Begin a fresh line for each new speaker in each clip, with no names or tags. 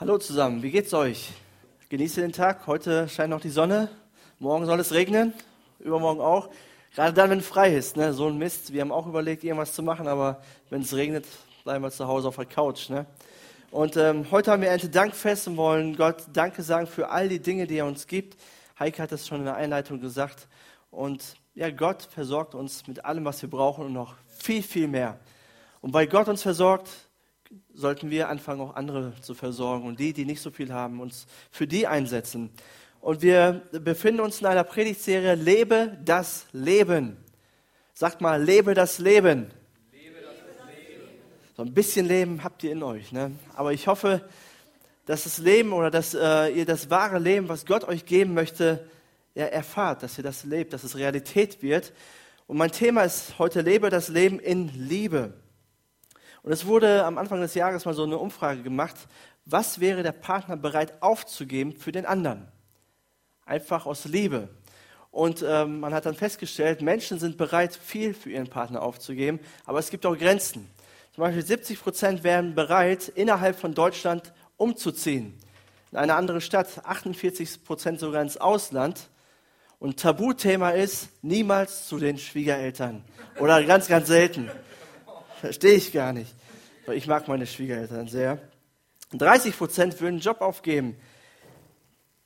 Hallo zusammen, wie geht's euch? Genießt ihr den Tag? Heute scheint noch die Sonne. Morgen soll es regnen. Übermorgen auch. Gerade dann, wenn frei ist. Ne? So ein Mist. Wir haben auch überlegt, irgendwas zu machen, aber wenn es regnet, bleiben wir zu Hause auf der Couch. Ne? Und ähm, heute haben wir Erntedankfest und wollen Gott Danke sagen für all die Dinge, die er uns gibt. Heike hat das schon in der Einleitung gesagt. Und ja, Gott versorgt uns mit allem, was wir brauchen und noch viel, viel mehr. Und weil Gott uns versorgt, sollten wir anfangen, auch andere zu versorgen und die, die nicht so viel haben, uns für die einsetzen. Und wir befinden uns in einer Predigtserie Lebe das Leben. Sagt mal, lebe das Leben. So ein bisschen Leben habt ihr in euch. Ne? Aber ich hoffe, dass das Leben oder dass äh, ihr das wahre Leben, was Gott euch geben möchte, ja, erfahrt, dass ihr das lebt, dass es Realität wird. Und mein Thema ist heute, lebe das Leben in Liebe. Und es wurde am Anfang des Jahres mal so eine Umfrage gemacht, was wäre der Partner bereit aufzugeben für den anderen? Einfach aus Liebe. Und ähm, man hat dann festgestellt, Menschen sind bereit, viel für ihren Partner aufzugeben, aber es gibt auch Grenzen. Zum Beispiel 70 Prozent wären bereit, innerhalb von Deutschland umzuziehen. In eine andere Stadt, 48 Prozent sogar ins Ausland. Und Tabuthema ist, niemals zu den Schwiegereltern. Oder ganz, ganz selten. Verstehe ich gar nicht. Weil ich mag meine Schwiegereltern sehr. 30 Prozent würden einen Job aufgeben.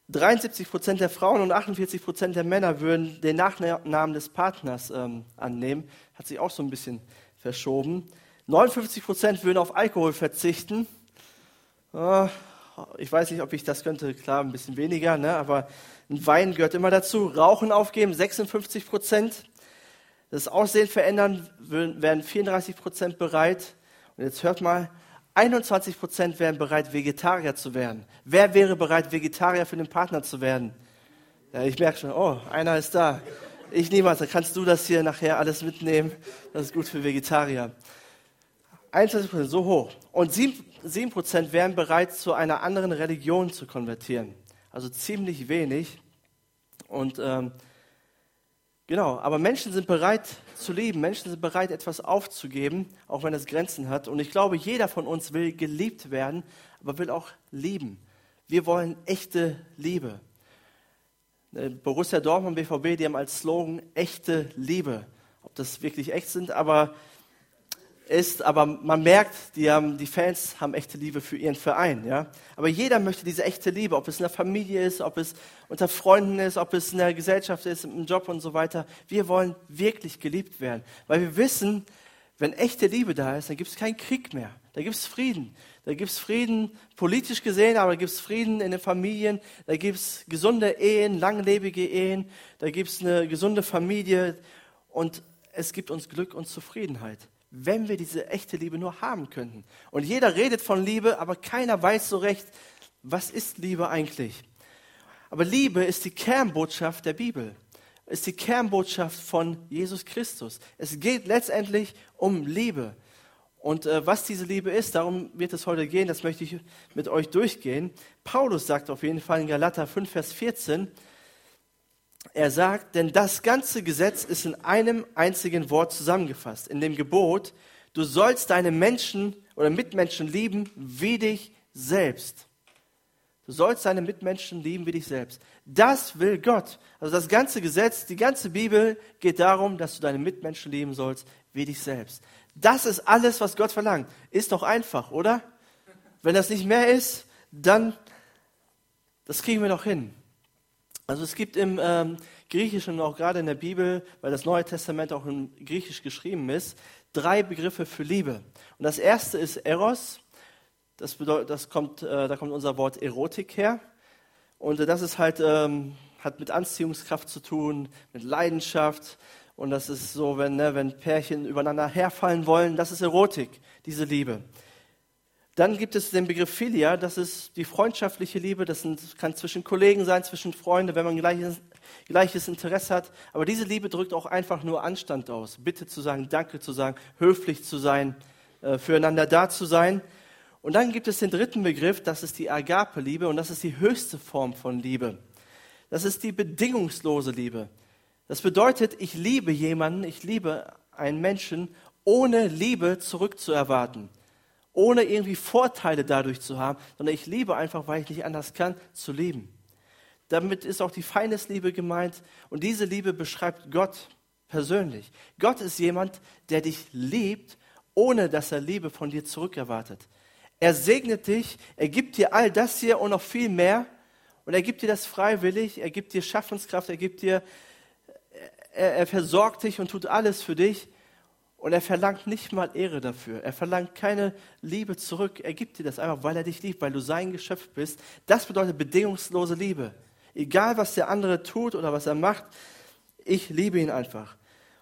73 Prozent der Frauen und 48 Prozent der Männer würden den Nachnamen des Partners ähm, annehmen. Hat sich auch so ein bisschen verschoben. 59 Prozent würden auf Alkohol verzichten. Oh, ich weiß nicht, ob ich das könnte. Klar, ein bisschen weniger, ne? aber ein Wein gehört immer dazu. Rauchen aufgeben, 56 Prozent. Das Aussehen verändern wären 34 Prozent bereit. Und jetzt hört mal, 21 Prozent wären bereit, Vegetarier zu werden. Wer wäre bereit, Vegetarier für den Partner zu werden? Ja, ich merke schon, oh, einer ist da. Ich niemals, dann kannst du das hier nachher alles mitnehmen. Das ist gut für Vegetarier. 21 Prozent, so hoch. Und 7 Prozent wären bereit, zu einer anderen Religion zu konvertieren. Also ziemlich wenig. Und ähm, Genau, aber Menschen sind bereit zu leben, Menschen sind bereit, etwas aufzugeben, auch wenn es Grenzen hat. Und ich glaube, jeder von uns will geliebt werden, aber will auch lieben. Wir wollen echte Liebe. Äh, Borussia Dortmund, BVB, die haben als Slogan echte Liebe. Ob das wirklich echt sind, aber ist, aber man merkt, die, haben, die Fans haben echte Liebe für ihren Verein. Ja? Aber jeder möchte diese echte Liebe, ob es in der Familie ist, ob es unter Freunden ist, ob es in der Gesellschaft ist, im Job und so weiter. Wir wollen wirklich geliebt werden, weil wir wissen, wenn echte Liebe da ist, dann gibt es keinen Krieg mehr. Da gibt es Frieden. Da gibt es Frieden politisch gesehen, aber da gibt es Frieden in den Familien. Da gibt es gesunde Ehen, langlebige Ehen. Da gibt es eine gesunde Familie. Und es gibt uns Glück und Zufriedenheit wenn wir diese echte Liebe nur haben könnten. Und jeder redet von Liebe, aber keiner weiß so recht, was ist Liebe eigentlich. Aber Liebe ist die Kernbotschaft der Bibel, ist die Kernbotschaft von Jesus Christus. Es geht letztendlich um Liebe. Und äh, was diese Liebe ist, darum wird es heute gehen, das möchte ich mit euch durchgehen. Paulus sagt auf jeden Fall in Galater 5, Vers 14, er sagt, denn das ganze Gesetz ist in einem einzigen Wort zusammengefasst, in dem Gebot, du sollst deine Menschen oder Mitmenschen lieben wie dich selbst. Du sollst deine Mitmenschen lieben wie dich selbst. Das will Gott. Also das ganze Gesetz, die ganze Bibel geht darum, dass du deine Mitmenschen lieben sollst wie dich selbst. Das ist alles, was Gott verlangt. Ist doch einfach, oder? Wenn das nicht mehr ist, dann, das kriegen wir doch hin. Also es gibt im ähm, Griechischen auch gerade in der Bibel, weil das Neue Testament auch in Griechisch geschrieben ist, drei Begriffe für Liebe. Und das erste ist Eros. Das bedeutet, das kommt, äh, da kommt unser Wort Erotik her. Und äh, das ist halt, ähm, hat mit Anziehungskraft zu tun, mit Leidenschaft. Und das ist so, wenn, ne, wenn Pärchen übereinander herfallen wollen, das ist Erotik, diese Liebe. Dann gibt es den Begriff Philia, das ist die freundschaftliche Liebe, das kann zwischen Kollegen sein, zwischen Freunden, wenn man gleiches, gleiches Interesse hat. Aber diese Liebe drückt auch einfach nur Anstand aus. Bitte zu sagen, Danke zu sagen, höflich zu sein, äh, füreinander da zu sein. Und dann gibt es den dritten Begriff, das ist die Agape-Liebe und das ist die höchste Form von Liebe. Das ist die bedingungslose Liebe. Das bedeutet, ich liebe jemanden, ich liebe einen Menschen, ohne Liebe zurückzuerwarten ohne irgendwie Vorteile dadurch zu haben, sondern ich liebe einfach, weil ich nicht anders kann, zu lieben. Damit ist auch die Feindesliebe gemeint und diese Liebe beschreibt Gott persönlich. Gott ist jemand, der dich liebt, ohne dass er Liebe von dir zurückerwartet. Er segnet dich, er gibt dir all das hier und noch viel mehr und er gibt dir das freiwillig, er gibt dir Schaffenskraft, er gibt dir, er, er versorgt dich und tut alles für dich und er verlangt nicht mal Ehre dafür. Er verlangt keine Liebe zurück. Er gibt dir das einfach, weil er dich liebt, weil du sein Geschöpf bist. Das bedeutet bedingungslose Liebe. Egal, was der andere tut oder was er macht, ich liebe ihn einfach.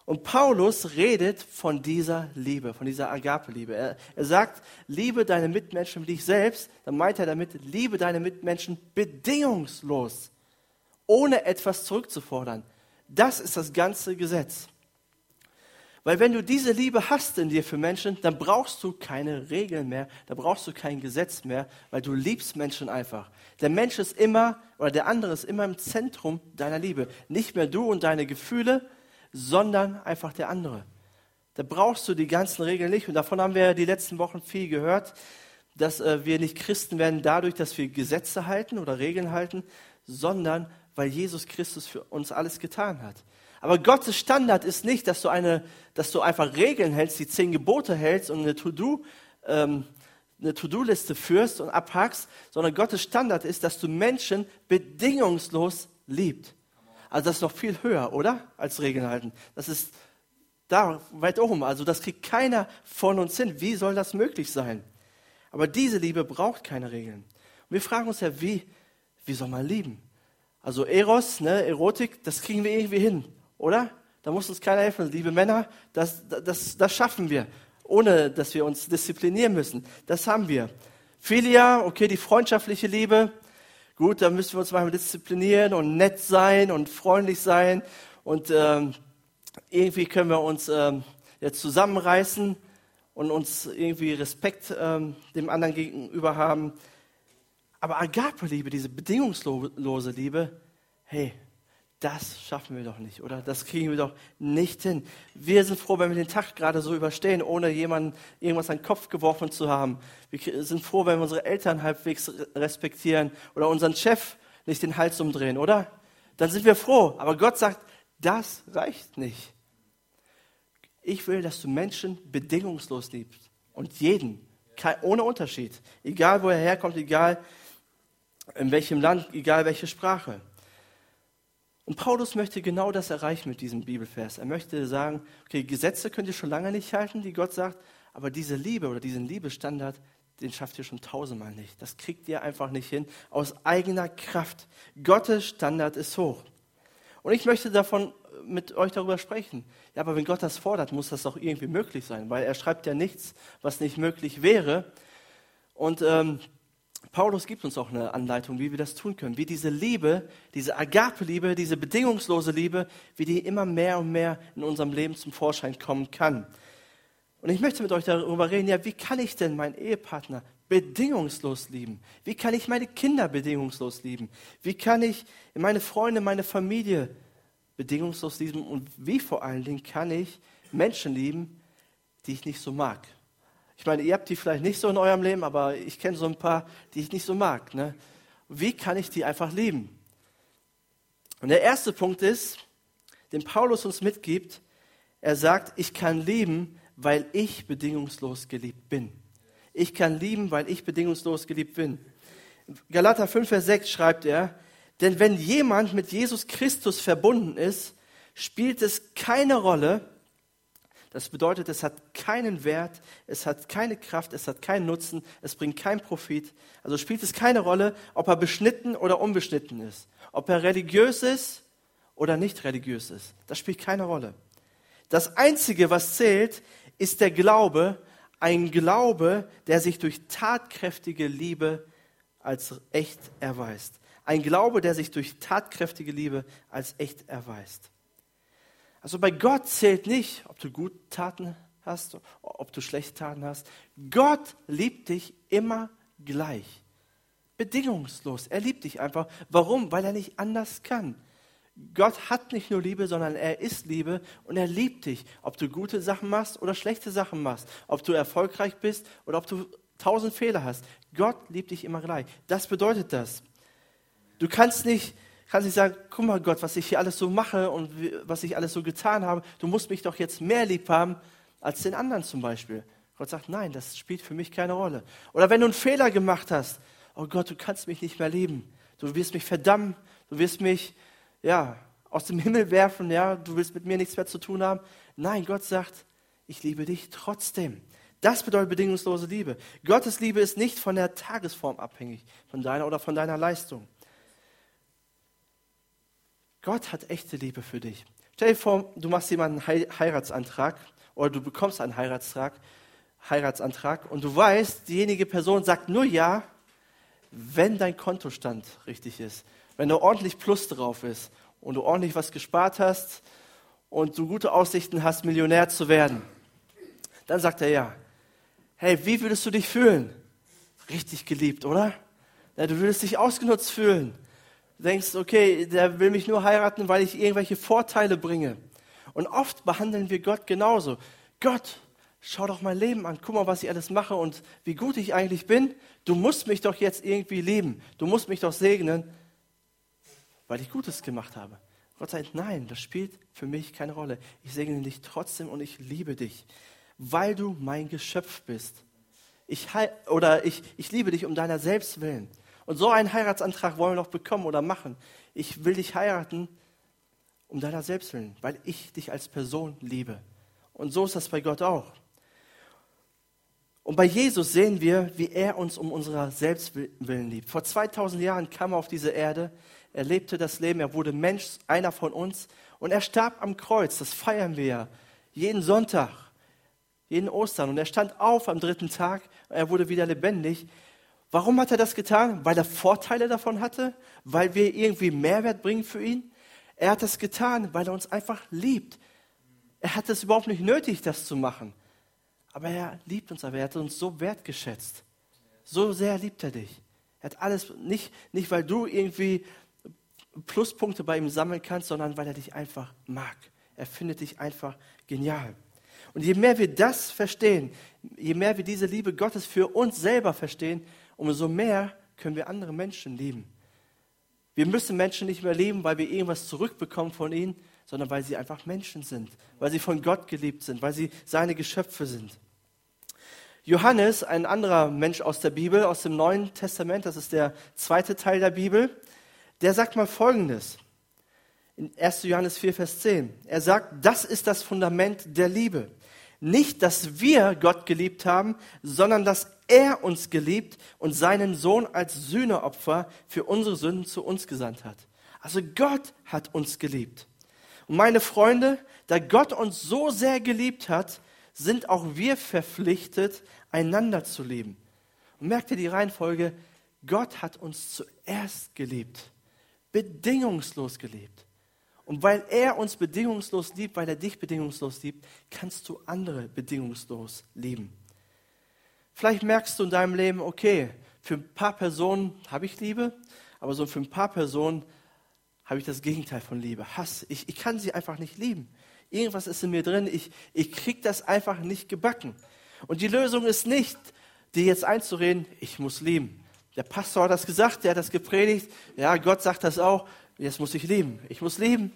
Und Paulus redet von dieser Liebe, von dieser Agape-Liebe. Er, er sagt, liebe deine Mitmenschen wie dich selbst. Dann meint er damit, liebe deine Mitmenschen bedingungslos, ohne etwas zurückzufordern. Das ist das ganze Gesetz. Weil wenn du diese Liebe hast in dir für Menschen, dann brauchst du keine Regeln mehr, da brauchst du kein Gesetz mehr, weil du liebst Menschen einfach. Der Mensch ist immer, oder der andere ist immer im Zentrum deiner Liebe. Nicht mehr du und deine Gefühle, sondern einfach der andere. Da brauchst du die ganzen Regeln nicht. Und davon haben wir die letzten Wochen viel gehört, dass äh, wir nicht Christen werden dadurch, dass wir Gesetze halten oder Regeln halten, sondern weil Jesus Christus für uns alles getan hat. Aber Gottes Standard ist nicht, dass du, eine, dass du einfach Regeln hältst, die zehn Gebote hältst und eine To-Do, ähm, eine To-Do-Liste führst und abhackst, sondern Gottes Standard ist, dass du Menschen bedingungslos liebst. Also das ist noch viel höher, oder? Als Regeln halten. Das ist da weit oben. Also das kriegt keiner von uns hin. Wie soll das möglich sein? Aber diese Liebe braucht keine Regeln. Und wir fragen uns ja, wie, wie soll man lieben? Also Eros, ne, Erotik, das kriegen wir irgendwie hin oder? Da muss uns keiner helfen. Liebe Männer, das, das, das schaffen wir, ohne dass wir uns disziplinieren müssen. Das haben wir. Philia, okay, die freundschaftliche Liebe. Gut, da müssen wir uns manchmal disziplinieren und nett sein und freundlich sein. Und ähm, irgendwie können wir uns ähm, jetzt zusammenreißen und uns irgendwie Respekt ähm, dem anderen gegenüber haben. Aber Agape-Liebe, diese bedingungslose Liebe, hey, das schaffen wir doch nicht, oder? Das kriegen wir doch nicht hin. Wir sind froh, wenn wir den Tag gerade so überstehen, ohne jemanden irgendwas an den Kopf geworfen zu haben. Wir sind froh, wenn wir unsere Eltern halbwegs respektieren oder unseren Chef nicht den Hals umdrehen, oder? Dann sind wir froh. Aber Gott sagt, das reicht nicht. Ich will, dass du Menschen bedingungslos liebst. Und jeden, ohne Unterschied. Egal, wo er herkommt, egal in welchem Land, egal welche Sprache. Und Paulus möchte genau das erreichen mit diesem Bibelvers. Er möchte sagen, okay, Gesetze könnt ihr schon lange nicht halten, die Gott sagt, aber diese Liebe oder diesen Liebestandard, den schafft ihr schon tausendmal nicht. Das kriegt ihr einfach nicht hin aus eigener Kraft. Gottes Standard ist hoch. Und ich möchte davon mit euch darüber sprechen. Ja, aber wenn Gott das fordert, muss das doch irgendwie möglich sein, weil er schreibt ja nichts, was nicht möglich wäre. Und ähm, Paulus gibt uns auch eine Anleitung, wie wir das tun können, wie diese Liebe, diese Agape-Liebe, diese bedingungslose Liebe, wie die immer mehr und mehr in unserem Leben zum Vorschein kommen kann. Und ich möchte mit euch darüber reden, ja, wie kann ich denn meinen Ehepartner bedingungslos lieben? Wie kann ich meine Kinder bedingungslos lieben? Wie kann ich meine Freunde, meine Familie bedingungslos lieben? Und wie vor allen Dingen kann ich Menschen lieben, die ich nicht so mag? Ich meine, ihr habt die vielleicht nicht so in eurem Leben, aber ich kenne so ein paar, die ich nicht so mag. Ne? Wie kann ich die einfach lieben? Und der erste Punkt ist, den Paulus uns mitgibt, er sagt, ich kann lieben, weil ich bedingungslos geliebt bin. Ich kann lieben, weil ich bedingungslos geliebt bin. Galater 5, Vers 6 schreibt er, denn wenn jemand mit Jesus Christus verbunden ist, spielt es keine Rolle, das bedeutet, es hat keinen Wert, es hat keine Kraft, es hat keinen Nutzen, es bringt keinen Profit. Also spielt es keine Rolle, ob er beschnitten oder unbeschnitten ist, ob er religiös ist oder nicht religiös ist. Das spielt keine Rolle. Das Einzige, was zählt, ist der Glaube, ein Glaube, der sich durch tatkräftige Liebe als echt erweist. Ein Glaube, der sich durch tatkräftige Liebe als echt erweist. Also bei Gott zählt nicht, ob du gute Taten hast, ob du schlechte Taten hast. Gott liebt dich immer gleich. Bedingungslos. Er liebt dich einfach. Warum? Weil er nicht anders kann. Gott hat nicht nur Liebe, sondern er ist Liebe und er liebt dich. Ob du gute Sachen machst oder schlechte Sachen machst. Ob du erfolgreich bist oder ob du tausend Fehler hast. Gott liebt dich immer gleich. Das bedeutet das. Du kannst nicht, kannst nicht sagen, guck mal Gott, was ich hier alles so mache und was ich alles so getan habe. Du musst mich doch jetzt mehr lieb haben als den anderen zum Beispiel. Gott sagt, nein, das spielt für mich keine Rolle. Oder wenn du einen Fehler gemacht hast, oh Gott, du kannst mich nicht mehr lieben. Du wirst mich verdammen, du wirst mich, ja, aus dem Himmel werfen, ja, du willst mit mir nichts mehr zu tun haben. Nein, Gott sagt, ich liebe dich trotzdem. Das bedeutet bedingungslose Liebe. Gottes Liebe ist nicht von der Tagesform abhängig, von deiner oder von deiner Leistung. Gott hat echte Liebe für dich. Stell dir vor, du machst jemanden einen Heiratsantrag oder du bekommst einen Heiratsantrag Heiratsantrag und du weißt, diejenige Person sagt nur ja, wenn dein Kontostand richtig ist, wenn da ordentlich Plus drauf ist und du ordentlich was gespart hast und du gute Aussichten hast, Millionär zu werden. Dann sagt er ja. Hey, wie würdest du dich fühlen? Richtig geliebt, oder? Ja, du würdest dich ausgenutzt fühlen. Denkst, okay, der will mich nur heiraten, weil ich irgendwelche Vorteile bringe. Und oft behandeln wir Gott genauso. Gott, schau doch mein Leben an, guck mal, was ich alles mache und wie gut ich eigentlich bin. Du musst mich doch jetzt irgendwie lieben. Du musst mich doch segnen, weil ich Gutes gemacht habe. Gott sagt, nein, das spielt für mich keine Rolle. Ich segne dich trotzdem und ich liebe dich, weil du mein Geschöpf bist. Ich, oder ich, ich liebe dich um deiner selbst willen. Und so einen Heiratsantrag wollen wir noch bekommen oder machen. Ich will dich heiraten um deiner selbst willen, weil ich dich als Person liebe. Und so ist das bei Gott auch. Und bei Jesus sehen wir, wie er uns um unserer Selbstwillen liebt. Vor 2000 Jahren kam er auf diese Erde, er lebte das Leben, er wurde Mensch, einer von uns und er starb am Kreuz. Das feiern wir ja jeden Sonntag, jeden Ostern. Und er stand auf am dritten Tag, er wurde wieder lebendig. Warum hat er das getan? Weil er Vorteile davon hatte? Weil wir irgendwie Mehrwert bringen für ihn? Er hat das getan, weil er uns einfach liebt. Er hat es überhaupt nicht nötig, das zu machen. Aber er liebt uns, aber er hat uns so wertgeschätzt. So sehr liebt er dich. Er hat alles, nicht, nicht weil du irgendwie Pluspunkte bei ihm sammeln kannst, sondern weil er dich einfach mag. Er findet dich einfach genial. Und je mehr wir das verstehen, je mehr wir diese Liebe Gottes für uns selber verstehen, umso mehr können wir andere Menschen lieben. Wir müssen Menschen nicht mehr lieben, weil wir irgendwas zurückbekommen von ihnen, sondern weil sie einfach Menschen sind, weil sie von Gott geliebt sind, weil sie seine Geschöpfe sind. Johannes, ein anderer Mensch aus der Bibel, aus dem Neuen Testament, das ist der zweite Teil der Bibel, der sagt mal Folgendes. In 1. Johannes 4, Vers 10. Er sagt, das ist das Fundament der Liebe. Nicht, dass wir Gott geliebt haben, sondern dass er uns geliebt und seinen Sohn als Sühneopfer für unsere Sünden zu uns gesandt hat. Also Gott hat uns geliebt. Und meine Freunde, da Gott uns so sehr geliebt hat, sind auch wir verpflichtet, einander zu lieben. Und merkt ihr die Reihenfolge? Gott hat uns zuerst geliebt, bedingungslos geliebt. Und weil er uns bedingungslos liebt, weil er dich bedingungslos liebt, kannst du andere bedingungslos lieben. Vielleicht merkst du in deinem Leben, okay, für ein paar Personen habe ich Liebe, aber so für ein paar Personen habe ich das Gegenteil von Liebe, Hass. Ich, ich kann sie einfach nicht lieben. Irgendwas ist in mir drin, ich, ich kriege das einfach nicht gebacken. Und die Lösung ist nicht, dir jetzt einzureden, ich muss lieben. Der Pastor hat das gesagt, der hat das gepredigt, ja, Gott sagt das auch, jetzt muss ich lieben. Ich muss lieben.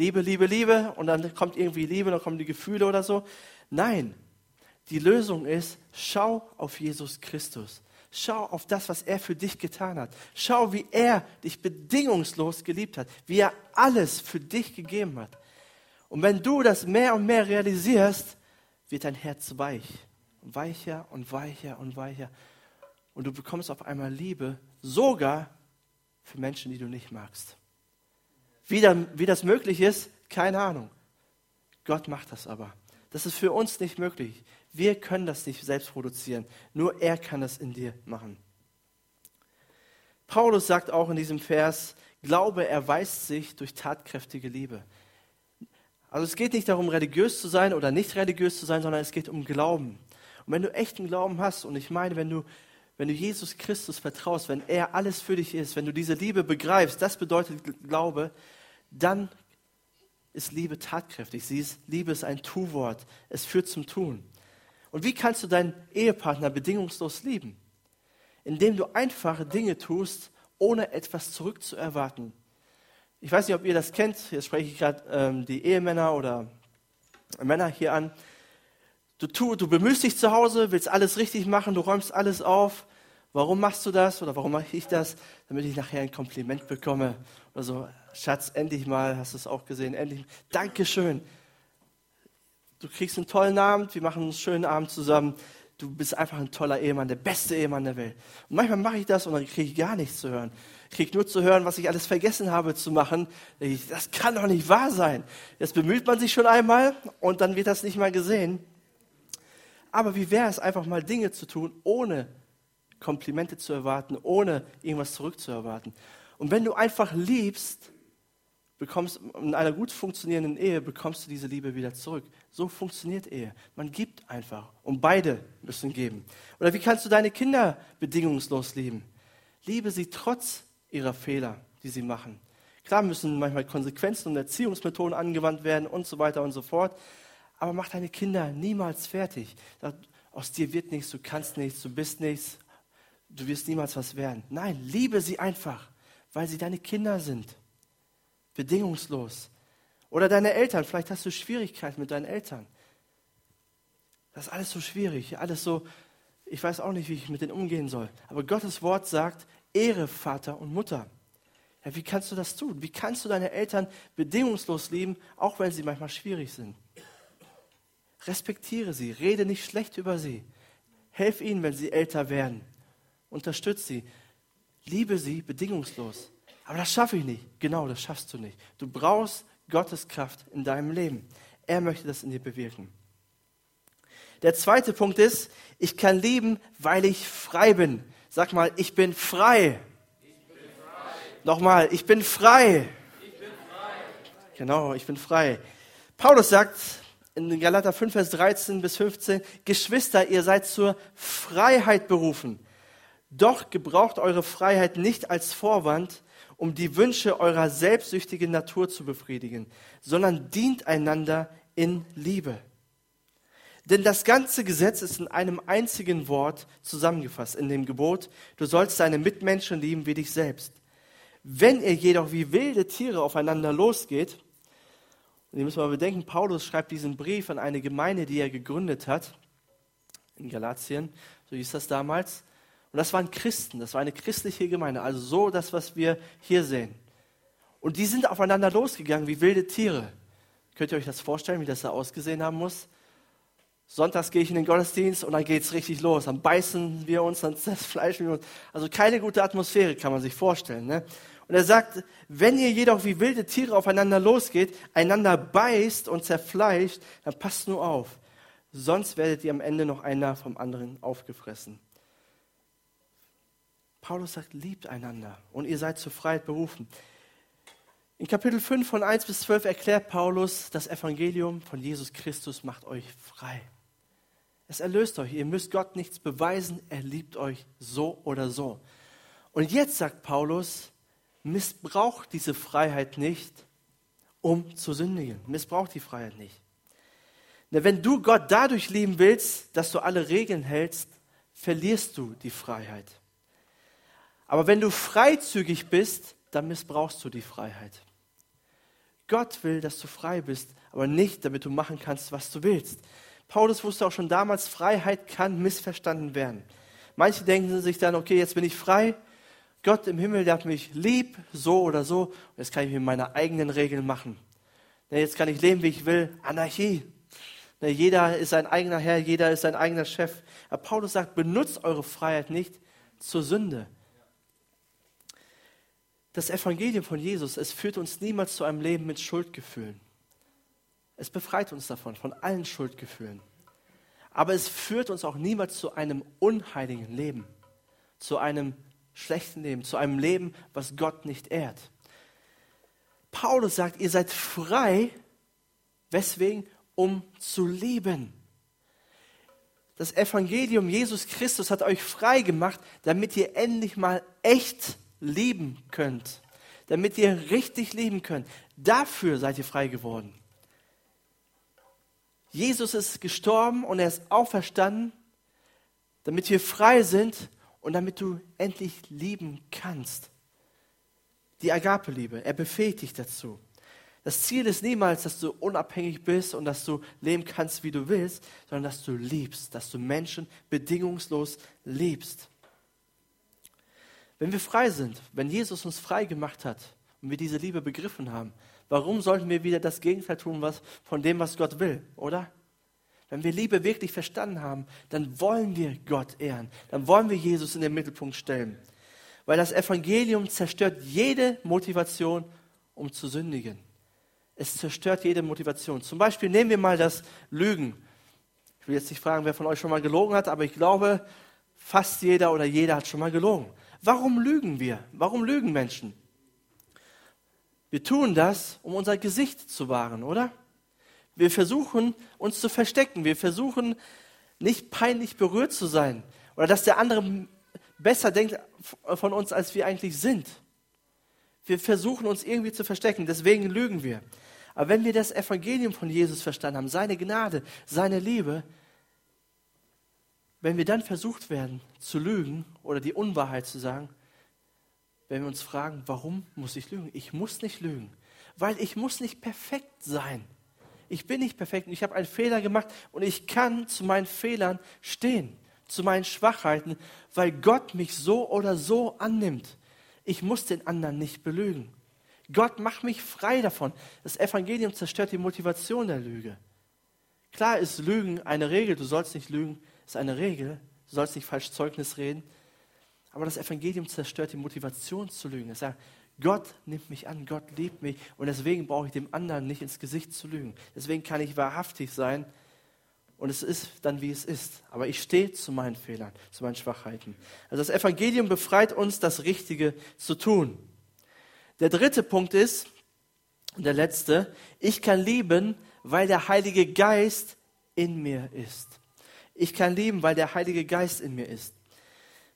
Liebe, Liebe, Liebe. Und dann kommt irgendwie Liebe, dann kommen die Gefühle oder so. Nein, die Lösung ist, schau auf Jesus Christus. Schau auf das, was er für dich getan hat. Schau, wie er dich bedingungslos geliebt hat, wie er alles für dich gegeben hat. Und wenn du das mehr und mehr realisierst, wird dein Herz weich. Weicher und weicher und weicher. Und du bekommst auf einmal Liebe, sogar für Menschen, die du nicht magst. Wie, dann, wie das möglich ist, keine Ahnung. Gott macht das aber. Das ist für uns nicht möglich. Wir können das nicht selbst produzieren. Nur er kann das in dir machen. Paulus sagt auch in diesem Vers, Glaube erweist sich durch tatkräftige Liebe. Also es geht nicht darum, religiös zu sein oder nicht religiös zu sein, sondern es geht um Glauben. Und wenn du echten Glauben hast, und ich meine, wenn du, wenn du Jesus Christus vertraust, wenn er alles für dich ist, wenn du diese Liebe begreifst, das bedeutet Glaube, dann ist Liebe tatkräftig. Sie ist, Liebe ist ein Tu-Wort. Es führt zum Tun. Und wie kannst du deinen Ehepartner bedingungslos lieben? Indem du einfache Dinge tust, ohne etwas zurückzuerwarten. Ich weiß nicht, ob ihr das kennt. Jetzt spreche ich gerade ähm, die Ehemänner oder Männer hier an. Du, tu, du bemühst dich zu Hause, willst alles richtig machen, du räumst alles auf. Warum machst du das oder warum mache ich das? Damit ich nachher ein Kompliment bekomme. Oder so, Schatz, endlich mal, hast du es auch gesehen, endlich. Dankeschön. Du kriegst einen tollen Abend, wir machen einen schönen Abend zusammen. Du bist einfach ein toller Ehemann, der beste Ehemann der Welt. Und manchmal mache ich das und dann kriege ich gar nichts zu hören. Ich kriege nur zu hören, was ich alles vergessen habe zu machen. Das kann doch nicht wahr sein. Jetzt bemüht man sich schon einmal und dann wird das nicht mal gesehen. Aber wie wäre es einfach mal Dinge zu tun, ohne Komplimente zu erwarten, ohne irgendwas zurückzuerwarten. Und wenn du einfach liebst, bekommst in einer gut funktionierenden Ehe bekommst du diese Liebe wieder zurück. So funktioniert Ehe. Man gibt einfach und beide müssen geben. Oder wie kannst du deine Kinder bedingungslos lieben? Liebe sie trotz ihrer Fehler, die sie machen. Klar müssen manchmal Konsequenzen und Erziehungsmethoden angewandt werden und so weiter und so fort. Aber mach deine Kinder niemals fertig. Aus dir wird nichts, du kannst nichts, du bist nichts, du wirst niemals was werden. Nein, liebe sie einfach, weil sie deine Kinder sind. Bedingungslos. Oder deine Eltern, vielleicht hast du Schwierigkeiten mit deinen Eltern. Das ist alles so schwierig, alles so, ich weiß auch nicht, wie ich mit denen umgehen soll. Aber Gottes Wort sagt, Ehre Vater und Mutter. Ja, wie kannst du das tun? Wie kannst du deine Eltern bedingungslos lieben, auch wenn sie manchmal schwierig sind? Respektiere sie, rede nicht schlecht über sie. Helf ihnen, wenn sie älter werden. Unterstütze sie. Liebe sie bedingungslos. Aber das schaffe ich nicht. Genau, das schaffst du nicht. Du brauchst Gottes Kraft in deinem Leben. Er möchte das in dir bewirken. Der zweite Punkt ist, ich kann lieben, weil ich frei bin. Sag mal, ich bin frei. Ich bin frei. Nochmal, ich bin frei. Ich bin frei. Genau, ich bin frei. Paulus sagt in Galater 5, Vers 13 bis 15, Geschwister, ihr seid zur Freiheit berufen. Doch gebraucht eure Freiheit nicht als Vorwand, um die Wünsche eurer selbstsüchtigen Natur zu befriedigen, sondern dient einander in Liebe. Denn das ganze Gesetz ist in einem einzigen Wort zusammengefasst, in dem Gebot, du sollst deine Mitmenschen lieben wie dich selbst. Wenn ihr jedoch wie wilde Tiere aufeinander losgeht, und ihr müsst mal bedenken, Paulus schreibt diesen Brief an eine Gemeinde, die er gegründet hat, in Galatien, so hieß das damals. Und das waren Christen, das war eine christliche Gemeinde, also so das, was wir hier sehen. Und die sind aufeinander losgegangen wie wilde Tiere. Könnt ihr euch das vorstellen, wie das da ausgesehen haben muss? Sonntags gehe ich in den Gottesdienst und dann geht es richtig los. Dann beißen wir uns, dann zerfleischen wir uns. Also keine gute Atmosphäre kann man sich vorstellen. Ne? Und er sagt, wenn ihr jedoch wie wilde Tiere aufeinander losgeht, einander beißt und zerfleischt, dann passt nur auf. Sonst werdet ihr am Ende noch einer vom anderen aufgefressen. Paulus sagt, liebt einander und ihr seid zur Freiheit berufen. In Kapitel 5 von 1 bis 12 erklärt Paulus, das Evangelium von Jesus Christus macht euch frei. Es erlöst euch. Ihr müsst Gott nichts beweisen. Er liebt euch so oder so. Und jetzt sagt Paulus, missbraucht diese Freiheit nicht, um zu sündigen. Missbraucht die Freiheit nicht. wenn du Gott dadurch lieben willst, dass du alle Regeln hältst, verlierst du die Freiheit. Aber wenn du freizügig bist, dann missbrauchst du die Freiheit. Gott will, dass du frei bist, aber nicht, damit du machen kannst, was du willst. Paulus wusste auch schon damals, Freiheit kann missverstanden werden. Manche denken sich dann, okay, jetzt bin ich frei, Gott im Himmel, der hat mich lieb, so oder so. jetzt kann ich mir meine eigenen Regeln machen. Jetzt kann ich leben, wie ich will. Anarchie. Jeder ist sein eigener Herr, jeder ist sein eigener Chef. Aber Paulus sagt, benutzt eure Freiheit nicht zur Sünde. Das Evangelium von Jesus, es führt uns niemals zu einem Leben mit Schuldgefühlen. Es befreit uns davon, von allen Schuldgefühlen. Aber es führt uns auch niemals zu einem unheiligen Leben, zu einem schlechten Leben, zu einem Leben, was Gott nicht ehrt. Paulus sagt, ihr seid frei, weswegen? Um zu lieben. Das Evangelium Jesus Christus hat euch frei gemacht, damit ihr endlich mal echt lieben könnt. Damit ihr richtig lieben könnt. Dafür seid ihr frei geworden. Jesus ist gestorben und er ist auferstanden, damit wir frei sind und damit du endlich lieben kannst. Die Agape-Liebe, er befähigt dich dazu. Das Ziel ist niemals, dass du unabhängig bist und dass du leben kannst, wie du willst, sondern dass du liebst, dass du Menschen bedingungslos liebst. Wenn wir frei sind, wenn Jesus uns frei gemacht hat und wir diese Liebe begriffen haben, warum sollten wir wieder das Gegenteil tun was, von dem, was Gott will, oder? Wenn wir Liebe wirklich verstanden haben, dann wollen wir Gott ehren, dann wollen wir Jesus in den Mittelpunkt stellen. Weil das Evangelium zerstört jede Motivation, um zu sündigen. Es zerstört jede Motivation. Zum Beispiel nehmen wir mal das Lügen. Ich will jetzt nicht fragen, wer von euch schon mal gelogen hat, aber ich glaube, fast jeder oder jeder hat schon mal gelogen. Warum lügen wir? Warum lügen Menschen? Wir tun das, um unser Gesicht zu wahren, oder? Wir versuchen, uns zu verstecken. Wir versuchen, nicht peinlich berührt zu sein oder dass der andere besser denkt von uns, als wir eigentlich sind. Wir versuchen uns irgendwie zu verstecken, deswegen lügen wir. Aber wenn wir das Evangelium von Jesus verstanden haben, seine Gnade, seine Liebe, wenn wir dann versucht werden zu lügen oder die Unwahrheit zu sagen, wenn wir uns fragen, warum muss ich lügen? Ich muss nicht lügen, weil ich muss nicht perfekt sein. Ich bin nicht perfekt und ich habe einen Fehler gemacht und ich kann zu meinen Fehlern stehen, zu meinen Schwachheiten, weil Gott mich so oder so annimmt. Ich muss den anderen nicht belügen. Gott macht mich frei davon. Das Evangelium zerstört die Motivation der Lüge. Klar ist Lügen eine Regel, du sollst nicht lügen, ist eine Regel, du sollst nicht falsch Zeugnis reden. Aber das Evangelium zerstört die Motivation zu lügen. Es sagt, Gott nimmt mich an, Gott liebt mich und deswegen brauche ich dem anderen nicht ins Gesicht zu lügen. Deswegen kann ich wahrhaftig sein und es ist dann, wie es ist. Aber ich stehe zu meinen Fehlern, zu meinen Schwachheiten. Also das Evangelium befreit uns, das Richtige zu tun. Der dritte Punkt ist, und der letzte, ich kann lieben, weil der Heilige Geist in mir ist. Ich kann lieben, weil der Heilige Geist in mir ist.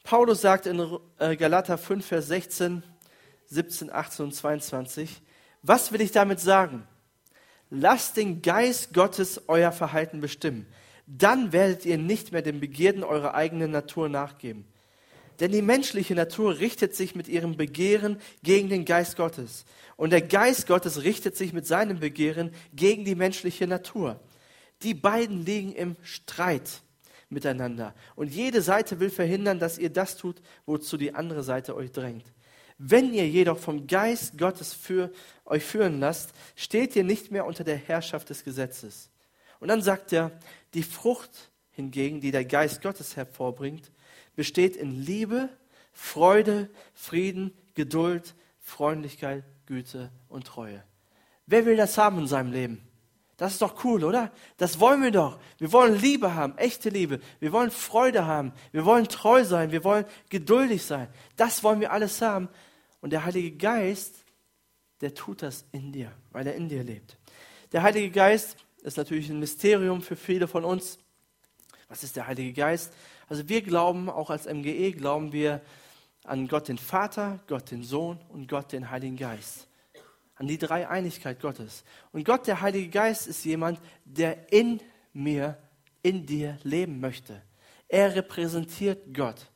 Paulus sagt in äh, Galater 5, Vers 16, 17, 18 und 22, was will ich damit sagen? Lasst den Geist Gottes euer Verhalten bestimmen. Dann werdet ihr nicht mehr den Begierden eurer eigenen Natur nachgeben. Denn die menschliche Natur richtet sich mit ihrem Begehren gegen den Geist Gottes. Und der Geist Gottes richtet sich mit seinem Begehren gegen die menschliche Natur. Die beiden liegen im Streit miteinander. Und jede Seite will verhindern, dass ihr das tut, wozu die andere Seite euch drängt. Wenn ihr jedoch vom Geist Gottes für euch führen lasst, steht ihr nicht mehr unter der Herrschaft des Gesetzes. Und dann sagt er, die Frucht hingegen, die der Geist Gottes hervorbringt, besteht in Liebe, Freude, Frieden, Geduld, Freundlichkeit, Güte und Treue. Wer will das haben in seinem Leben? Das ist doch cool, oder? Das wollen wir doch. Wir wollen Liebe haben, echte Liebe. Wir wollen Freude haben. Wir wollen treu sein. Wir wollen geduldig sein. Das wollen wir alles haben. Und der Heilige Geist, der tut das in dir, weil er in dir lebt. Der Heilige Geist ist natürlich ein Mysterium für viele von uns. Was ist der Heilige Geist? Also wir glauben, auch als MGE glauben wir an Gott den Vater, Gott den Sohn und Gott den Heiligen Geist. An die Dreieinigkeit Gottes. Und Gott, der Heilige Geist, ist jemand, der in mir, in dir leben möchte. Er repräsentiert Gott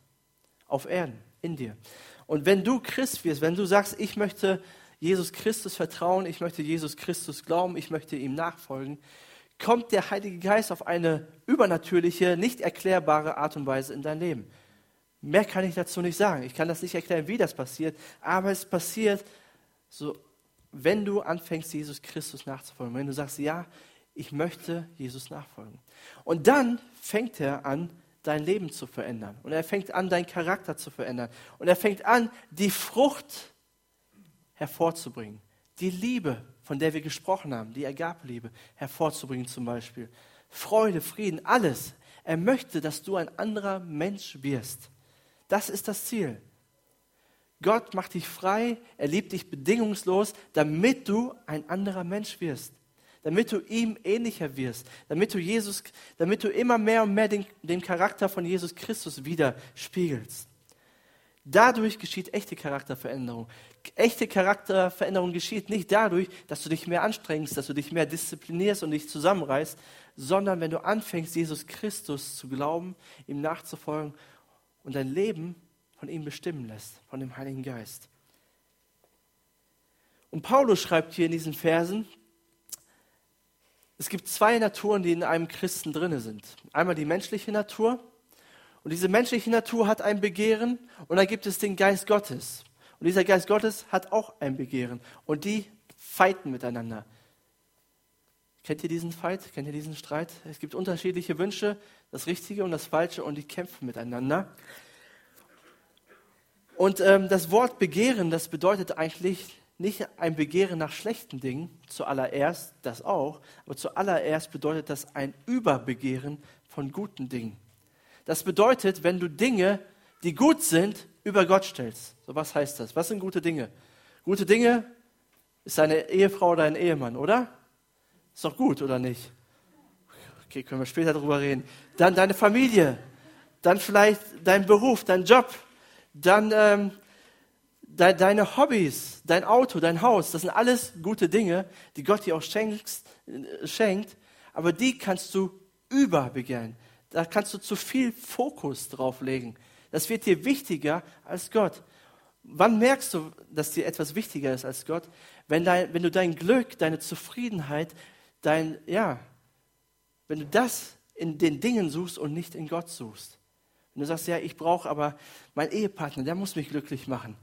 auf Erden, in dir. Und wenn du Christ wirst, wenn du sagst, ich möchte Jesus Christus vertrauen, ich möchte Jesus Christus glauben, ich möchte ihm nachfolgen, kommt der Heilige Geist auf eine übernatürliche, nicht erklärbare Art und Weise in dein Leben. Mehr kann ich dazu nicht sagen. Ich kann das nicht erklären, wie das passiert, aber es passiert so, wenn du anfängst, Jesus Christus nachzufolgen. Wenn du sagst, ja, ich möchte Jesus nachfolgen. Und dann fängt er an, dein Leben zu verändern. Und er fängt an, deinen Charakter zu verändern. Und er fängt an, die Frucht hervorzubringen. Die Liebe von der wir gesprochen haben, die Agape-Liebe hervorzubringen zum Beispiel. Freude, Frieden, alles. Er möchte, dass du ein anderer Mensch wirst. Das ist das Ziel. Gott macht dich frei, er liebt dich bedingungslos, damit du ein anderer Mensch wirst. Damit du ihm ähnlicher wirst, damit du Jesus, damit du immer mehr und mehr den, den Charakter von Jesus Christus widerspiegelst. Dadurch geschieht echte Charakterveränderung. Echte Charakterveränderung geschieht nicht dadurch, dass du dich mehr anstrengst, dass du dich mehr disziplinierst und dich zusammenreißt, sondern wenn du anfängst, Jesus Christus zu glauben, ihm nachzufolgen und dein Leben von ihm bestimmen lässt, von dem Heiligen Geist. Und Paulus schreibt hier in diesen Versen, es gibt zwei Naturen, die in einem Christen drinne sind. Einmal die menschliche Natur und diese menschliche Natur hat ein Begehren und dann gibt es den Geist Gottes. Und dieser Geist Gottes hat auch ein Begehren und die fighten miteinander. Kennt ihr diesen Fight? Kennt ihr diesen Streit? Es gibt unterschiedliche Wünsche, das Richtige und das Falsche und die kämpfen miteinander. Und ähm, das Wort Begehren, das bedeutet eigentlich nicht ein Begehren nach schlechten Dingen, zuallererst das auch, aber zuallererst bedeutet das ein Überbegehren von guten Dingen. Das bedeutet, wenn du Dinge, die gut sind, über Gott stellst. So was heißt das? Was sind gute Dinge? Gute Dinge ist deine Ehefrau oder ein Ehemann, oder? Ist doch gut, oder nicht? Okay, können wir später darüber reden. Dann deine Familie, dann vielleicht dein Beruf, dein Job, dann ähm, de deine Hobbys, dein Auto, dein Haus, das sind alles gute Dinge, die Gott dir auch schenkst, äh, schenkt, aber die kannst du überbegehren. Da kannst du zu viel Fokus drauf legen. Das wird dir wichtiger als Gott. Wann merkst du, dass dir etwas wichtiger ist als Gott? Wenn, dein, wenn du dein Glück, deine Zufriedenheit, dein, ja, wenn du das in den Dingen suchst und nicht in Gott suchst. Wenn du sagst, ja, ich brauche aber meinen Ehepartner, der muss mich glücklich machen.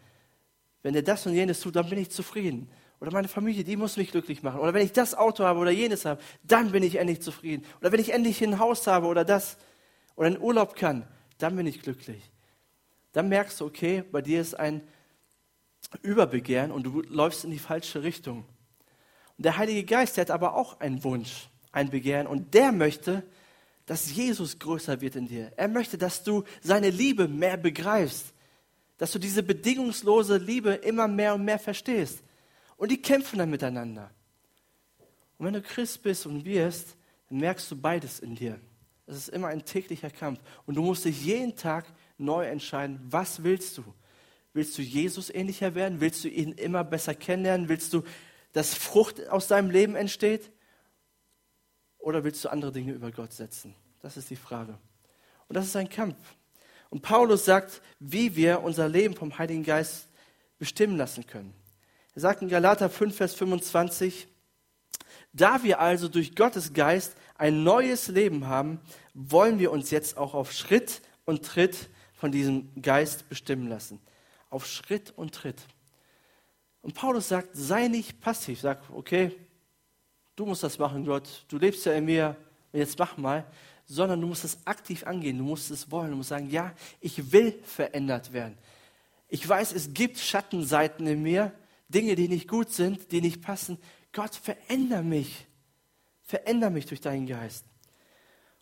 Wenn er das und jenes tut, dann bin ich zufrieden. Oder meine Familie, die muss mich glücklich machen. Oder wenn ich das Auto habe oder jenes habe, dann bin ich endlich zufrieden. Oder wenn ich endlich ein Haus habe oder das oder einen Urlaub kann, dann bin ich glücklich. Dann merkst du, okay, bei dir ist ein Überbegehren und du läufst in die falsche Richtung. Und der Heilige Geist, der hat aber auch einen Wunsch, ein Begehren und der möchte, dass Jesus größer wird in dir. Er möchte, dass du seine Liebe mehr begreifst dass du diese bedingungslose Liebe immer mehr und mehr verstehst. Und die kämpfen dann miteinander. Und wenn du Christ bist und wirst, dann merkst du beides in dir. Es ist immer ein täglicher Kampf. Und du musst dich jeden Tag neu entscheiden, was willst du? Willst du Jesus ähnlicher werden? Willst du ihn immer besser kennenlernen? Willst du, dass Frucht aus deinem Leben entsteht? Oder willst du andere Dinge über Gott setzen? Das ist die Frage. Und das ist ein Kampf. Und Paulus sagt, wie wir unser Leben vom Heiligen Geist bestimmen lassen können. Er sagt in Galater 5, Vers 25, da wir also durch Gottes Geist ein neues Leben haben, wollen wir uns jetzt auch auf Schritt und Tritt von diesem Geist bestimmen lassen. Auf Schritt und Tritt. Und Paulus sagt, sei nicht passiv. Sag, okay, du musst das machen, Gott. Du lebst ja in mir. Jetzt mach mal sondern du musst es aktiv angehen, du musst es wollen, du musst sagen, ja, ich will verändert werden. Ich weiß, es gibt Schattenseiten in mir, Dinge, die nicht gut sind, die nicht passen. Gott, veränder mich. Veränder mich durch deinen Geist.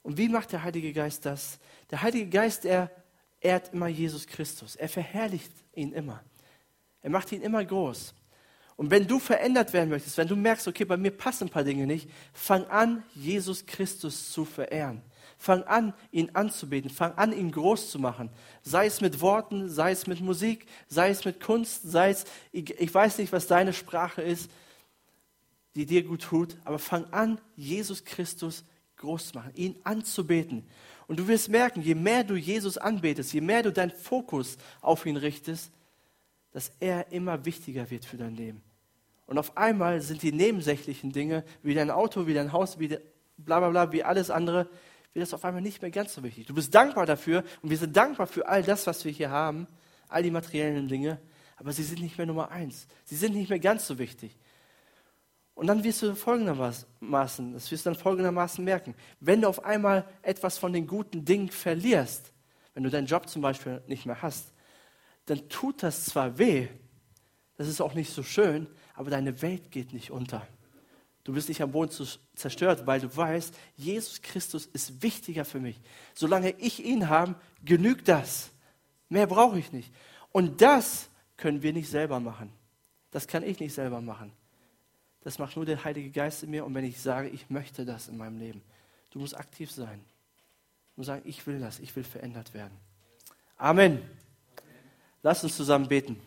Und wie macht der Heilige Geist das? Der Heilige Geist, er ehrt immer Jesus Christus. Er verherrlicht ihn immer. Er macht ihn immer groß. Und wenn du verändert werden möchtest, wenn du merkst, okay, bei mir passen ein paar Dinge nicht, fang an, Jesus Christus zu verehren. Fang an, ihn anzubeten. Fang an, ihn groß zu machen. Sei es mit Worten, sei es mit Musik, sei es mit Kunst, sei es, ich, ich weiß nicht, was deine Sprache ist, die dir gut tut, aber fang an, Jesus Christus groß zu machen, ihn anzubeten. Und du wirst merken, je mehr du Jesus anbetest, je mehr du deinen Fokus auf ihn richtest, dass er immer wichtiger wird für dein Leben. Und auf einmal sind die nebensächlichen Dinge, wie dein Auto, wie dein Haus, wie bla bla bla, wie alles andere, wird das auf einmal nicht mehr ganz so wichtig. Du bist dankbar dafür und wir sind dankbar für all das, was wir hier haben, all die materiellen Dinge, aber sie sind nicht mehr Nummer eins. Sie sind nicht mehr ganz so wichtig. Und dann wirst du folgendermaßen, das wirst du dann folgendermaßen merken. Wenn du auf einmal etwas von den guten Dingen verlierst, wenn du deinen Job zum Beispiel nicht mehr hast, dann tut das zwar weh, das ist auch nicht so schön, aber deine Welt geht nicht unter. Du bist nicht am Boden zerstört, weil du weißt, Jesus Christus ist wichtiger für mich. Solange ich ihn habe, genügt das. Mehr brauche ich nicht. Und das können wir nicht selber machen. Das kann ich nicht selber machen. Das macht nur der Heilige Geist in mir. Und wenn ich sage, ich möchte das in meinem Leben, du musst aktiv sein. Du musst sagen, ich will das, ich will verändert werden. Amen. Lasst uns zusammen beten.